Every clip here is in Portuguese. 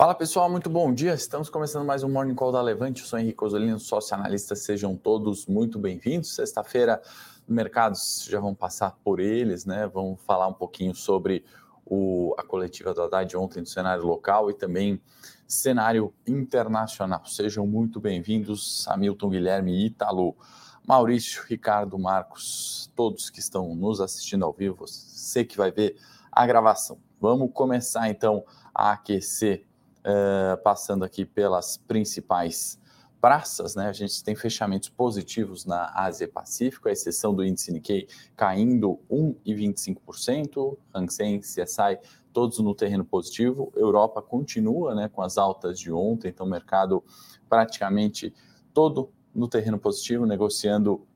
Fala pessoal, muito bom dia. Estamos começando mais um Morning Call da Levante. Eu sou Henrique Osolino, sócio analista. Sejam todos muito bem-vindos. Sexta-feira, mercados já vão passar por eles, né? Vamos falar um pouquinho sobre o, a coletiva do Haddad ontem no cenário local e também cenário internacional. Sejam muito bem-vindos, Hamilton, Guilherme Italo, Maurício, Ricardo, Marcos, todos que estão nos assistindo ao vivo. Você que vai ver a gravação. Vamos começar então a aquecer uh, passando aqui pelas principais praças, né? A gente tem fechamentos positivos na Ásia Pacífico, a exceção do índice Nikkei caindo 1,25%, Hang Seng, CSI, todos no terreno positivo. Europa continua, né, com as altas de ontem, então o mercado praticamente todo no terreno positivo, negociando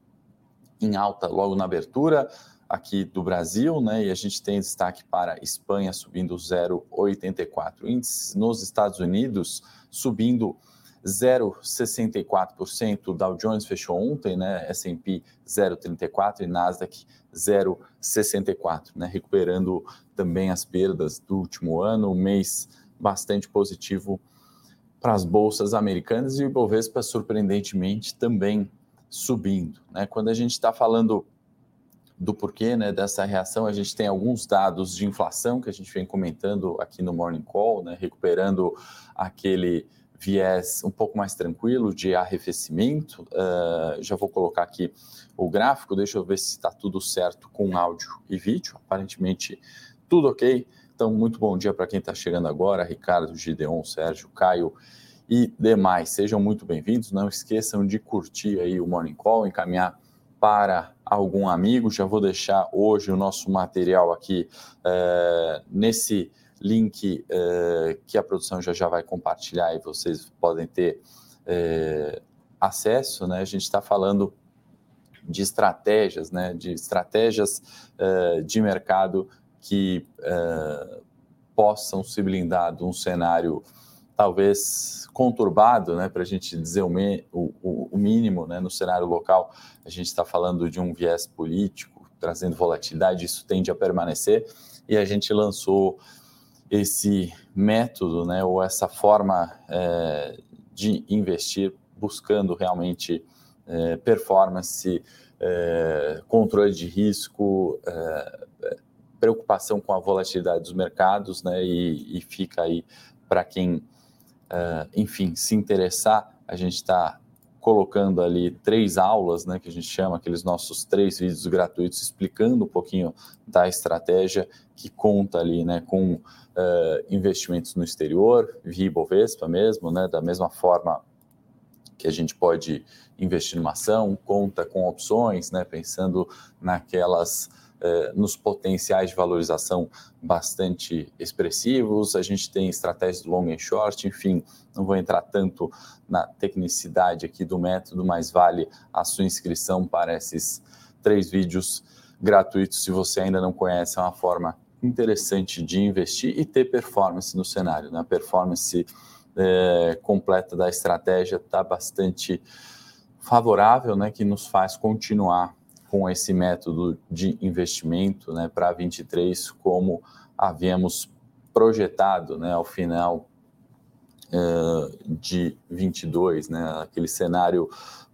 em alta logo na abertura aqui do Brasil, né? E a gente tem destaque para Espanha subindo 0,84. Índices nos Estados Unidos subindo 0,64%. Dow Jones fechou ontem, né? S&P 0,34 e Nasdaq 0,64, né? Recuperando também as perdas do último ano, um mês bastante positivo para as bolsas americanas e o Ibovespa surpreendentemente também subindo, né? Quando a gente está falando do porquê né, dessa reação. A gente tem alguns dados de inflação que a gente vem comentando aqui no Morning Call, né, recuperando aquele viés um pouco mais tranquilo de arrefecimento. Uh, já vou colocar aqui o gráfico, deixa eu ver se está tudo certo com áudio e vídeo. Aparentemente, tudo ok. Então, muito bom dia para quem está chegando agora, Ricardo, Gideon, Sérgio, Caio e demais. Sejam muito bem-vindos. Não esqueçam de curtir aí o Morning Call, encaminhar para algum amigo. Já vou deixar hoje o nosso material aqui é, nesse link é, que a produção já já vai compartilhar e vocês podem ter é, acesso. Né? A gente está falando de estratégias, né? de estratégias de mercado que possam se blindar de um cenário talvez conturbado, né, para a gente dizer o, me, o, o, mínimo né, no cenário local, a gente está falando de um viés político, trazendo volatilidade, isso tende a permanecer, e a gente lançou esse método, né, ou essa forma é, de investir, buscando realmente é, performance, é, controle de risco, é, preocupação com a volatilidade dos mercados, né, e, e fica aí para quem uh, enfim, se interessar, a gente está colocando ali três aulas, né, que a gente chama aqueles nossos três vídeos gratuitos explicando um pouquinho da estratégia que conta ali, né, com uh, investimentos no exterior, via Bovespa mesmo, né, da mesma forma que a gente pode investir numa ação, conta com opções, né, pensando naquelas nos potenciais de valorização bastante expressivos. A gente tem estratégias do long and short, enfim, não vou entrar tanto na tecnicidade aqui do método, mas vale a sua inscrição para esses três vídeos gratuitos. Se você ainda não conhece, é uma forma interessante de investir e ter performance no cenário. Né? A performance é, completa da estratégia está bastante favorável, né? que nos faz continuar com esse método de investimento né, para 23, como havíamos projetado né, ao final uh, de 22, né, aquele cenário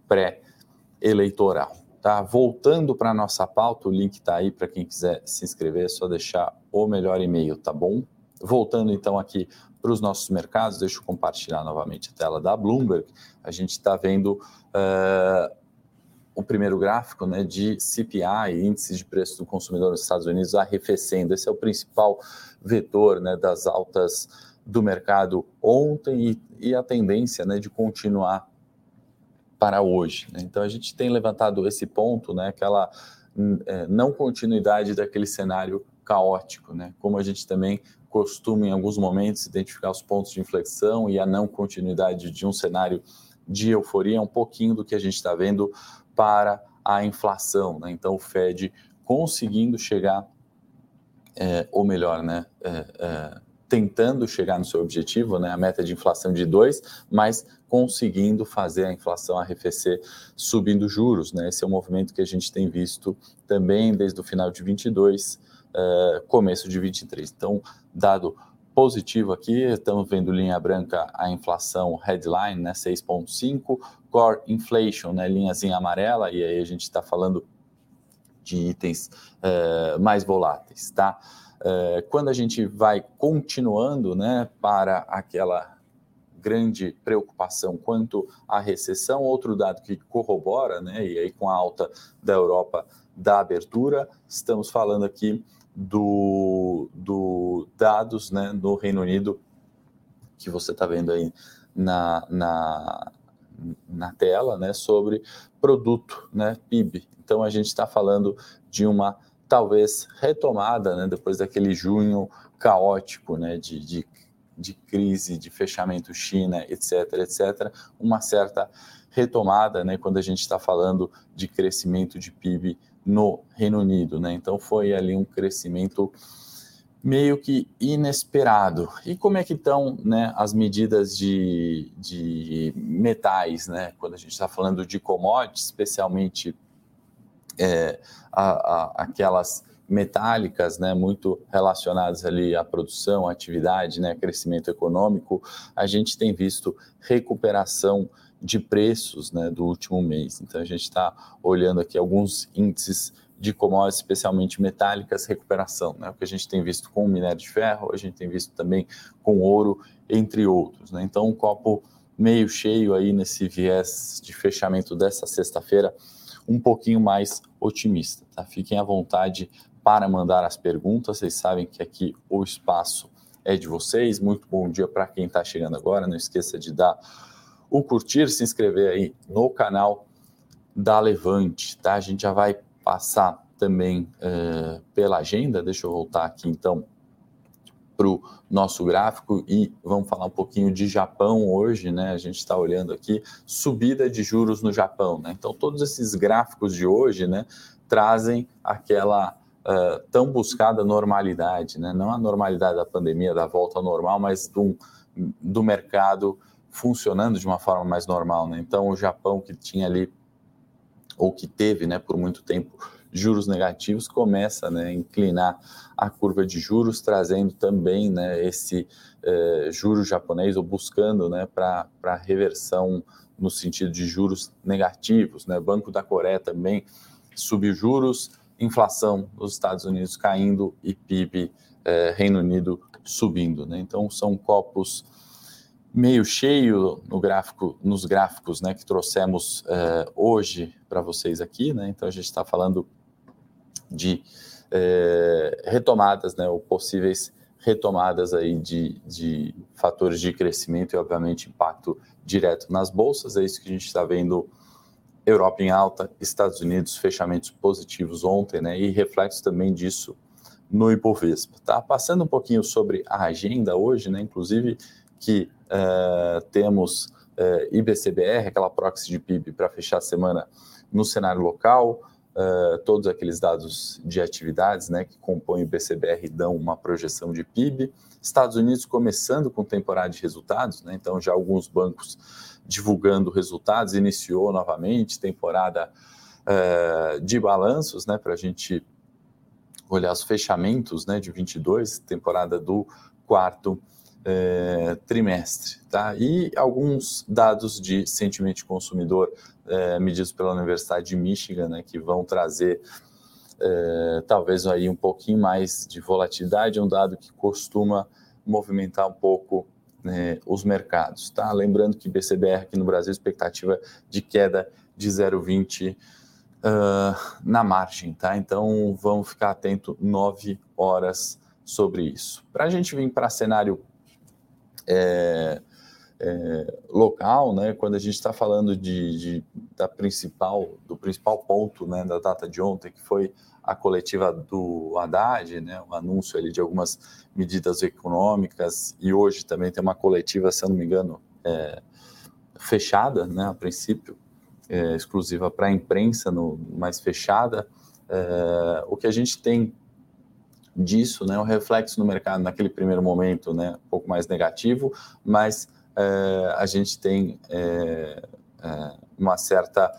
pré-eleitoral. Tá? Voltando para a nossa pauta, o link está aí para quem quiser se inscrever, é só deixar o melhor e-mail, tá bom? Voltando então aqui para os nossos mercados, deixa eu compartilhar novamente a tela da Bloomberg. A gente está vendo uh, o primeiro gráfico né, de CPI, índice de preço do consumidor nos Estados Unidos, arrefecendo. Esse é o principal vetor né, das altas do mercado ontem e, e a tendência né, de continuar para hoje. Né? Então a gente tem levantado esse ponto, né, aquela é, não continuidade daquele cenário caótico, né? como a gente também costuma em alguns momentos identificar os pontos de inflexão e a não continuidade de um cenário de euforia, um pouquinho do que a gente está vendo para a inflação. Né? Então, o Fed conseguindo chegar, é, ou melhor, né, é, é, tentando chegar no seu objetivo, né, a meta de inflação de 2, mas conseguindo fazer a inflação arrefecer subindo juros. Né? Esse é um movimento que a gente tem visto também desde o final de 22, é, começo de 23. Então, dado positivo aqui, estamos vendo linha branca a inflação headline, né, 6,5, core inflation, né, linhazinha amarela, e aí a gente está falando de itens uh, mais voláteis, tá? Uh, quando a gente vai continuando, né, para aquela grande preocupação quanto à recessão, outro dado que corrobora, né, e aí com a alta da Europa da abertura, estamos falando aqui do, do dados né, no Reino Unido, que você está vendo aí na, na, na tela, né, sobre produto, né, PIB. Então, a gente está falando de uma, talvez, retomada, né, depois daquele junho caótico, né, de, de, de crise, de fechamento China, etc., etc., uma certa retomada, né, quando a gente está falando de crescimento de PIB no Reino Unido, né? Então foi ali um crescimento meio que inesperado. E como é que estão né, as medidas de, de metais, né? Quando a gente está falando de commodities, especialmente é, a, a, aquelas metálicas, né, muito relacionadas ali à produção, à atividade, né, crescimento econômico, a gente tem visto recuperação de preços né, do último mês. Então, a gente está olhando aqui alguns índices de commodities, especialmente metálicas, recuperação. Né? O que a gente tem visto com o minério de ferro, a gente tem visto também com ouro, entre outros. Né? Então, um copo meio cheio aí nesse viés de fechamento dessa sexta-feira, um pouquinho mais otimista. Tá? Fiquem à vontade para mandar as perguntas. Vocês sabem que aqui o espaço é de vocês. Muito bom dia para quem está chegando agora. Não esqueça de dar o curtir, se inscrever aí no canal da Levante, tá? A gente já vai passar também uh, pela agenda. Deixa eu voltar aqui então para o nosso gráfico e vamos falar um pouquinho de Japão hoje, né? A gente está olhando aqui subida de juros no Japão, né? Então todos esses gráficos de hoje, né, trazem aquela uh, tão buscada normalidade, né? Não a normalidade da pandemia, da volta ao normal, mas do, do mercado funcionando de uma forma mais normal. Né? Então, o Japão, que tinha ali, ou que teve né, por muito tempo, juros negativos, começa né, a inclinar a curva de juros, trazendo também né, esse eh, juro japonês, ou buscando né, para reversão no sentido de juros negativos. Né? Banco da Coreia também subiu juros, inflação nos Estados Unidos caindo e PIB eh, Reino Unido subindo. Né? Então, são copos meio cheio no gráfico, nos gráficos né, que trouxemos uh, hoje para vocês aqui. Né? Então, a gente está falando de uh, retomadas, né, ou possíveis retomadas aí de, de fatores de crescimento e, obviamente, impacto direto nas bolsas. É isso que a gente está vendo. Europa em alta, Estados Unidos fechamentos positivos ontem, né, e reflexo também disso no Ibovespa. Tá? Passando um pouquinho sobre a agenda hoje, né, inclusive que uh, temos uh, eh, IBCBR, aquela proxy de PIB para fechar a semana no cenário local, uh, todos aqueles dados de atividades né, que compõem o IBCBR dão uma projeção de PIB. Estados Unidos começando com temporada de resultados, né, então já alguns bancos divulgando resultados, iniciou novamente temporada de balanços né, para a gente olhar os fechamentos né, de 22, temporada do quarto é, trimestre. Tá? E alguns dados de sentimento consumidor é, medidos pela Universidade de Michigan, né, que vão trazer é, talvez aí um pouquinho mais de volatilidade, um dado que costuma movimentar um pouco né, os mercados. Tá? Lembrando que BCBR aqui no Brasil, expectativa de queda de 0,20 uh, na margem. Tá? Então vamos ficar atento 9 horas sobre isso. Para a gente vir para cenário é, é, local, né, quando a gente está falando de, de, da principal, do principal ponto né, da data de ontem, que foi a coletiva do Haddad, né, o anúncio ali de algumas medidas econômicas, e hoje também tem uma coletiva, se eu não me engano, é, fechada, né, a princípio, é, exclusiva para a imprensa, no, mais fechada. É, o que a gente tem disso, né, o reflexo no mercado naquele primeiro momento, né, um pouco mais negativo, mas é, a gente tem é, é, uma certa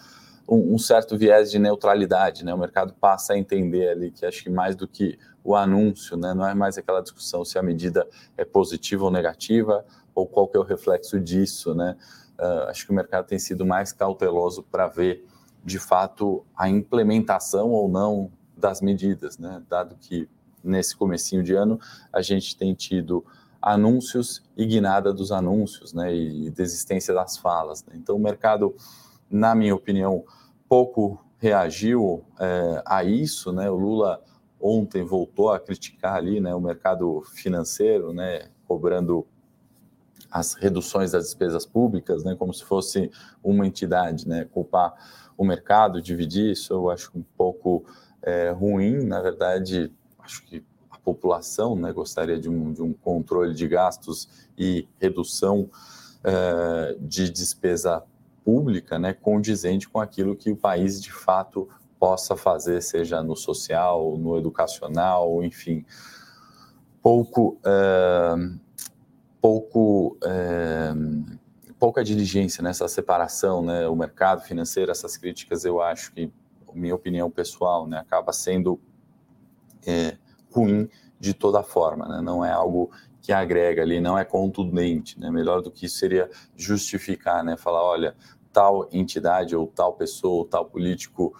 um, um, certo viés de neutralidade, né? O mercado passa a entender ali que acho que mais do que o anúncio, né? Não é mais aquela discussão se a medida é positiva ou negativa ou qual que é o reflexo disso, né? Uh, acho que o mercado tem sido mais cauteloso para ver de fato a implementação ou não das medidas, né? Dado que nesse comecinho de ano a gente tem tido anúncios e guinada dos anúncios, né? E desistência das falas. Né? Então o mercado, na minha opinião, pouco reagiu é, a isso, né? O Lula ontem voltou a criticar ali, né? O mercado financeiro, né? Cobrando as reduções das despesas públicas, né, como se fosse uma entidade, né, culpar o mercado, dividir isso, eu acho um pouco é, ruim, na verdade, acho que a população, né, gostaria de um, de um controle de gastos e redução é, de despesa pública, né, condizente com aquilo que o país de fato possa fazer, seja no social, no educacional, enfim, pouco é, pouco é, pouca diligência nessa separação, né? O mercado financeiro, essas críticas, eu acho que, minha opinião pessoal, né, acaba sendo é, ruim de toda forma, né? Não é algo que agrega ali, não é contundente, né? Melhor do que seria justificar, né? Falar, olha, tal entidade ou tal pessoa ou tal político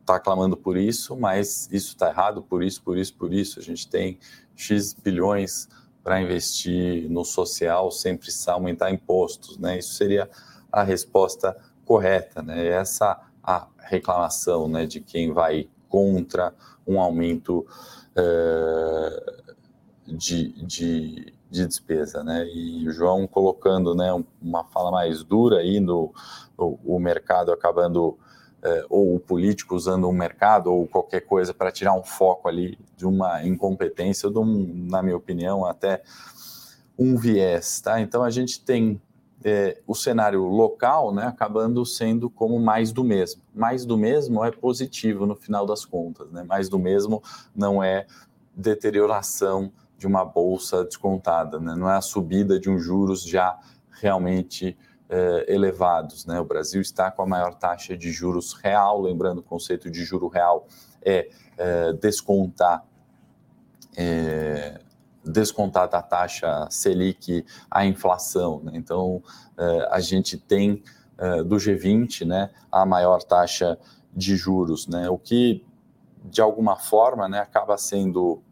está uh, clamando por isso, mas isso está errado por isso, por isso, por isso. A gente tem X bilhões para investir no social sem precisar aumentar impostos, né? Isso seria a resposta correta, né? Essa a reclamação, né, de quem vai contra um aumento uh, de, de, de, despesa, né? E o João colocando, né, uma fala mais dura aí no o, o mercado acabando é, ou o político usando o mercado ou qualquer coisa para tirar um foco ali de uma incompetência, de um, na minha opinião, até um viés, tá? Então a gente tem é, o cenário local, né, acabando sendo como mais do mesmo. Mais do mesmo é positivo no final das contas, né? Mais do mesmo não é deterioração de uma bolsa descontada, né? Não é a subida de um juros já realmente eh, elevados. Né? O Brasil está com a maior taxa de juros real, lembrando o conceito de juro real é, é descontar é, descontar da taxa Selic a inflação. Né? Então, é, a gente tem é, do G20 né, a maior taxa de juros, né? o que, de alguma forma, né, acaba sendo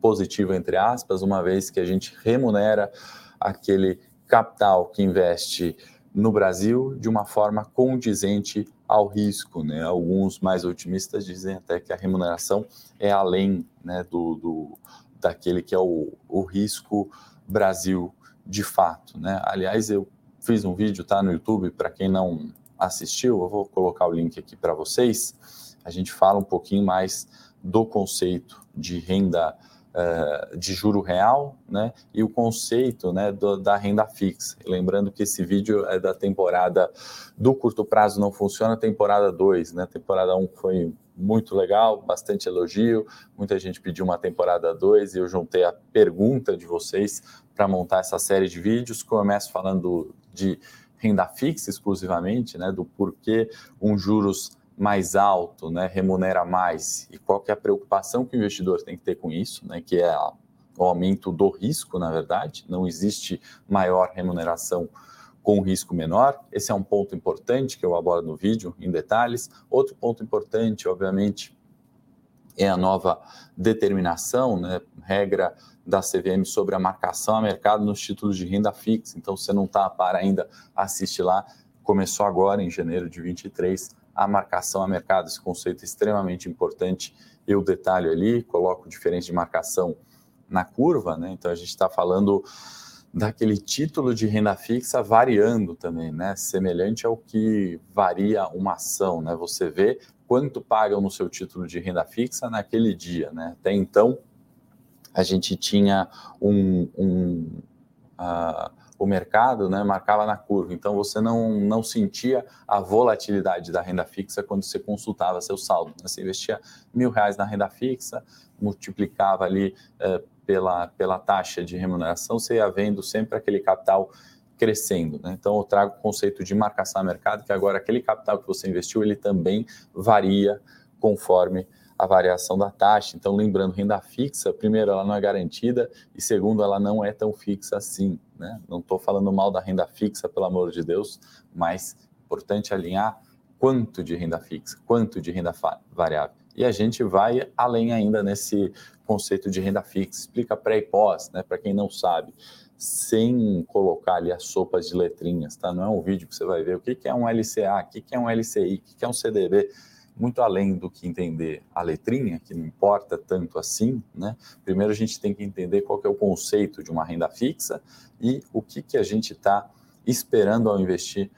positivo, entre aspas, uma vez que a gente remunera aquele capital que investe no Brasil de uma forma condizente ao risco. Né? Alguns mais otimistas dizem até que a remuneração é além né, do, do, daquele que é o, o risco Brasil de fato. Né? Aliás, eu fiz um vídeo, tá no YouTube, para quem não assistiu, eu vou colocar o link aqui para vocês. A gente fala um pouquinho mais do conceito de renda uh, de juro real, né, e o conceito, né, do, da renda fixa. Lembrando que esse vídeo é da temporada do curto prazo não funciona, temporada 2, né, temporada 1 um foi muito legal, bastante elogio, muita gente pediu uma temporada 2 e eu juntei a pergunta de vocês para montar essa série de vídeos, começo falando de renda fixa exclusivamente, né, do porquê um juros mais alto, né, remunera mais, e qual que é a preocupação que o investidor tem que ter com isso, né, que é o aumento do risco, na verdade, não existe maior remuneração com risco menor. Esse é um ponto importante que eu abordo no vídeo em detalhes. Outro ponto importante, obviamente, é a nova determinação, né, regra da CVM sobre a marcação a mercado nos títulos de renda fixa. Então, você não está para ainda assistir lá, começou agora em janeiro de 23 a marcação a mercado, esse conceito é extremamente importante. Eu detalho ali, coloco diferença de marcação na curva, né? Então a gente está falando daquele título de renda fixa variando também, né? Semelhante ao que varia uma ação, né? Você vê quanto pagam no seu título de renda fixa naquele dia, né? Até então a gente tinha um, um uh, o mercado né, marcava na curva, então você não, não sentia a volatilidade da renda fixa quando você consultava seu saldo. Né? Você investia mil reais na renda fixa, multiplicava ali eh, pela, pela taxa de remuneração, você ia vendo sempre aquele capital crescendo. Né? Então, eu trago o conceito de marcação a mercado, que agora aquele capital que você investiu, ele também varia conforme a variação da taxa. Então, lembrando, renda fixa, primeiro, ela não é garantida e segundo, ela não é tão fixa assim. Né? Não estou falando mal da renda fixa, pelo amor de Deus, mas importante alinhar quanto de renda fixa, quanto de renda variável. E a gente vai além ainda nesse conceito de renda fixa, explica pré e pós, né, para quem não sabe, sem colocar ali as sopas de letrinhas, tá? Não é um vídeo que você vai ver o que, é um LCA, o que, é um LCI, o que é um CDB, muito além do que entender a letrinha, que não importa tanto assim, né? Primeiro a gente tem que entender qual que é o conceito de uma renda fixa e o que, que a gente está esperando ao investir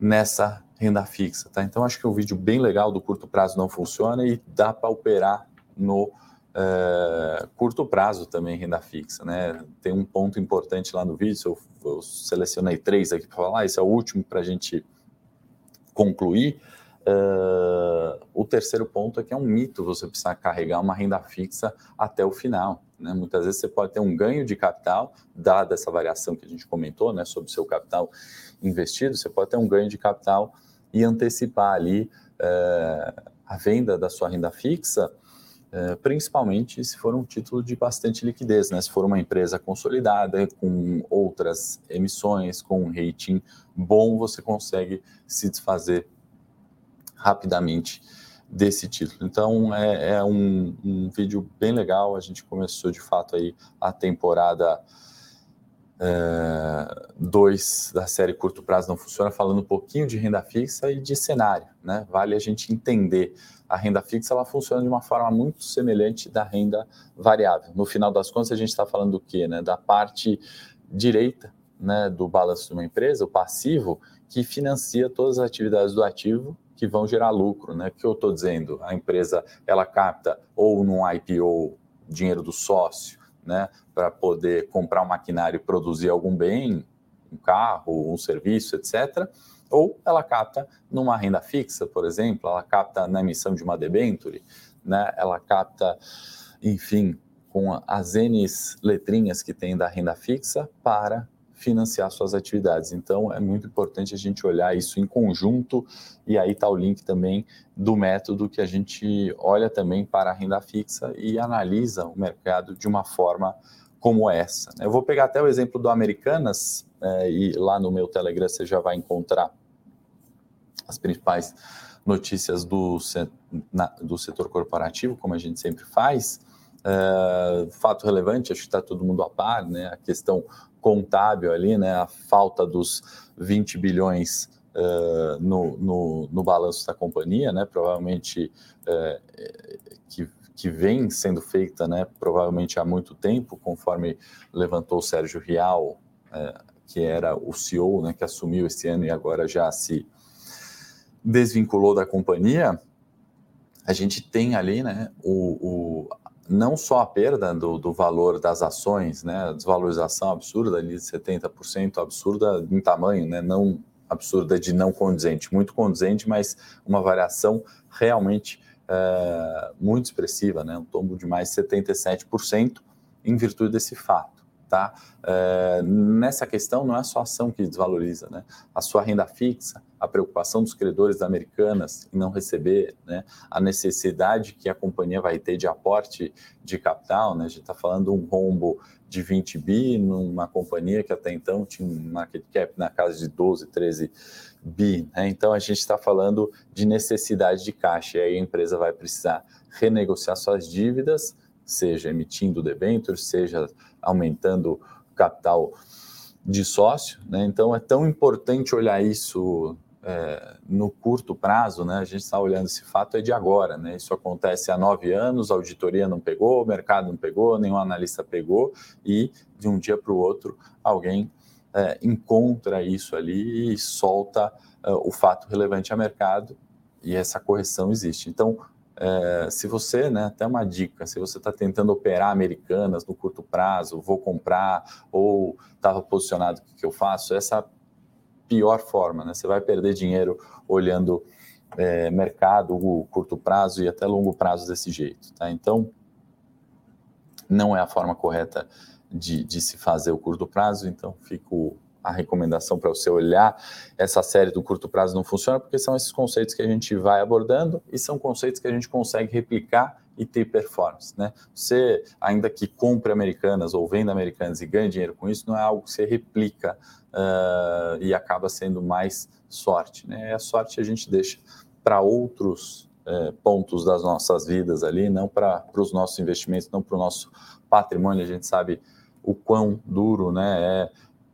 nessa renda fixa, tá? Então acho que é um vídeo bem legal do curto prazo não funciona e dá para operar no é, curto prazo também renda fixa, né? Tem um ponto importante lá no vídeo, eu, eu selecionei três aqui para falar, esse é o último para a gente concluir. Uh, o terceiro ponto é que é um mito você precisar carregar uma renda fixa até o final. Né? Muitas vezes você pode ter um ganho de capital, dada essa variação que a gente comentou né, sobre o seu capital investido, você pode ter um ganho de capital e antecipar ali é, a venda da sua renda fixa, é, principalmente se for um título de bastante liquidez, né? Se for uma empresa consolidada, com outras emissões, com um rating bom, você consegue se desfazer rapidamente desse título. Então é, é um, um, vídeo bem legal. A gente começou de fato aí a temporada 2 é, da série Curto Prazo Não Funciona, falando um pouquinho de renda fixa e de cenário. Né? Vale a gente entender. A renda fixa ela funciona de uma forma muito semelhante da renda variável. No final das contas, a gente está falando do quê? Né? Da parte direita né, do balanço de uma empresa, o passivo, que financia todas as atividades do ativo que vão gerar lucro, né? O que eu estou dizendo? A empresa ela capta ou num IPO dinheiro do sócio, né, para poder comprar um maquinário e produzir algum bem, um carro, um serviço, etc. Ou ela capta numa renda fixa, por exemplo, ela capta na emissão de uma debenture, né, ela capta, enfim, com as N letrinhas que tem da renda fixa para financiar suas atividades. Então, é muito importante a gente olhar isso em conjunto, e aí está o link também do método que a gente olha também para a renda fixa e analisa o mercado de uma forma como essa. Eu vou pegar até o exemplo do Americanas, é, e lá no meu Telegram você já vai encontrar as principais notícias do, na, do setor corporativo, como a gente sempre faz. É, fato relevante, acho que está todo mundo a par, né? A questão contábil ali, né, a falta dos 20 bilhões uh, no, no, no, balanço da companhia, né, provavelmente uh, que, que vem sendo feita, né, provavelmente há muito tempo, conforme levantou o Sérgio Rial, uh, que era o CEO, né, que assumiu esse ano e agora já se desvinculou da companhia, a gente tem ali né, o, o, não só a perda do, do, valor das ações, né, a desvalorização absurda ali de 70%, absurda em tamanho, né, não absurda de não condizente, muito condizente, mas uma variação realmente é, muito expressiva, né, um tombo de mais 77% em virtude desse fato. Tá? É, nessa questão, não é só a ação que desvaloriza, né? A sua renda fixa, a preocupação dos credores Americanas em não receber, né? A necessidade que a companhia vai ter de aporte de capital, né? A gente está falando um rombo de 20 bi numa companhia que até então tinha um market cap na casa de 12, 13 bi, né? Então a gente está falando de necessidade de caixa e aí a empresa vai precisar renegociar suas dívidas, seja emitindo debêntures, seja aumentando capital de sócio, né? Então é tão importante olhar isso é, no curto prazo, né? A gente está olhando esse fato é de agora, né? Isso acontece há nove anos, a auditoria não pegou, o mercado não pegou, nenhum analista pegou e de um dia para o outro alguém é, encontra isso ali e solta é, o fato relevante a mercado e essa correção existe. Então é, se você, né, até uma dica, se você está tentando operar americanas no curto prazo, vou comprar, ou estava posicionado, o que, eu faço? Essa é pior forma, né? Você vai perder dinheiro olhando é, mercado, o curto prazo e até longo prazo desse jeito, tá? Então, não é a forma correta de, de se fazer o curto prazo, então fica o a recomendação para você olhar essa série do curto prazo não funciona, porque são esses conceitos que a gente vai abordando e são conceitos que a gente consegue replicar e ter performance, né? Você, ainda que compre americanas ou venda americanas e ganhe dinheiro com isso, não é algo que você replica uh, e acaba sendo mais sorte, né? A sorte a gente deixa para outros uh, pontos das nossas vidas ali, não para os nossos investimentos, não para o nosso patrimônio. A gente sabe o quão duro, né, é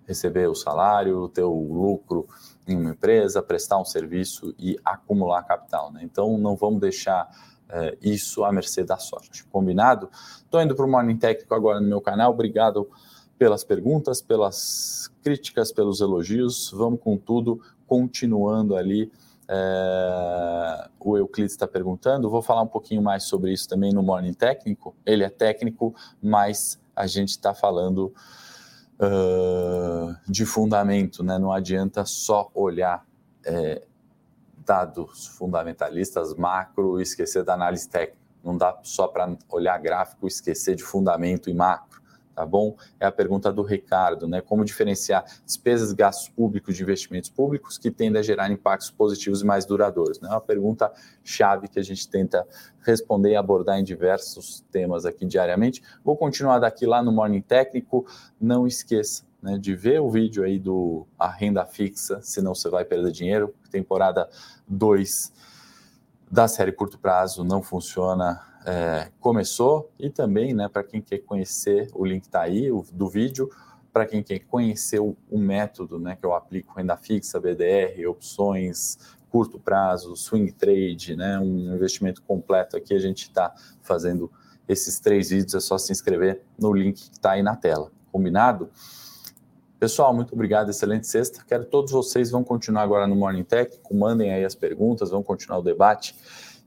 receber o salário, o lucro em uma empresa, prestar um serviço e acumular capital, né? Então não vamos deixar é, isso à mercê da sorte. Combinado? Estou indo para o Morning Técnico agora no meu canal. Obrigado pelas perguntas, pelas críticas, pelos elogios. Vamos com tudo, continuando ali. É, o Euclides está perguntando. Vou falar um pouquinho mais sobre isso também no Morning Técnico. Ele é técnico, mas a gente está falando uh, de fundamento, né? Não adianta só olhar é, dados fundamentalistas macro e esquecer da análise técnica. Não dá só para olhar gráfico e esquecer de fundamento e macro, tá bom? É a pergunta do Ricardo, né? Como diferenciar despesas gastos públicos de investimentos públicos que tendem a gerar impactos positivos e mais duradouros? Né? É uma pergunta chave que a gente tenta responder e abordar em diversos temas aqui diariamente. Vou continuar daqui lá no Morning Técnico. Não esqueça né, de ver o vídeo aí do a renda fixa, senão você vai perder dinheiro. Temporada 2 da série curto prazo não funciona, é, começou. E também, né, para quem quer conhecer, o link está aí, o, do vídeo. Para quem quer conhecer o, o, método né, que eu aplico, renda fixa, BDR, opções, curto prazo, swing trade, né, um investimento completo aqui, a gente está fazendo esses três vídeos, é só se inscrever no link que está aí na tela. Combinado? Pessoal, muito obrigado, excelente sexta. Quero que todos vocês vão continuar agora no Morning Tech, mandem aí as perguntas, vão continuar o debate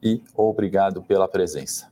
e obrigado pela presença.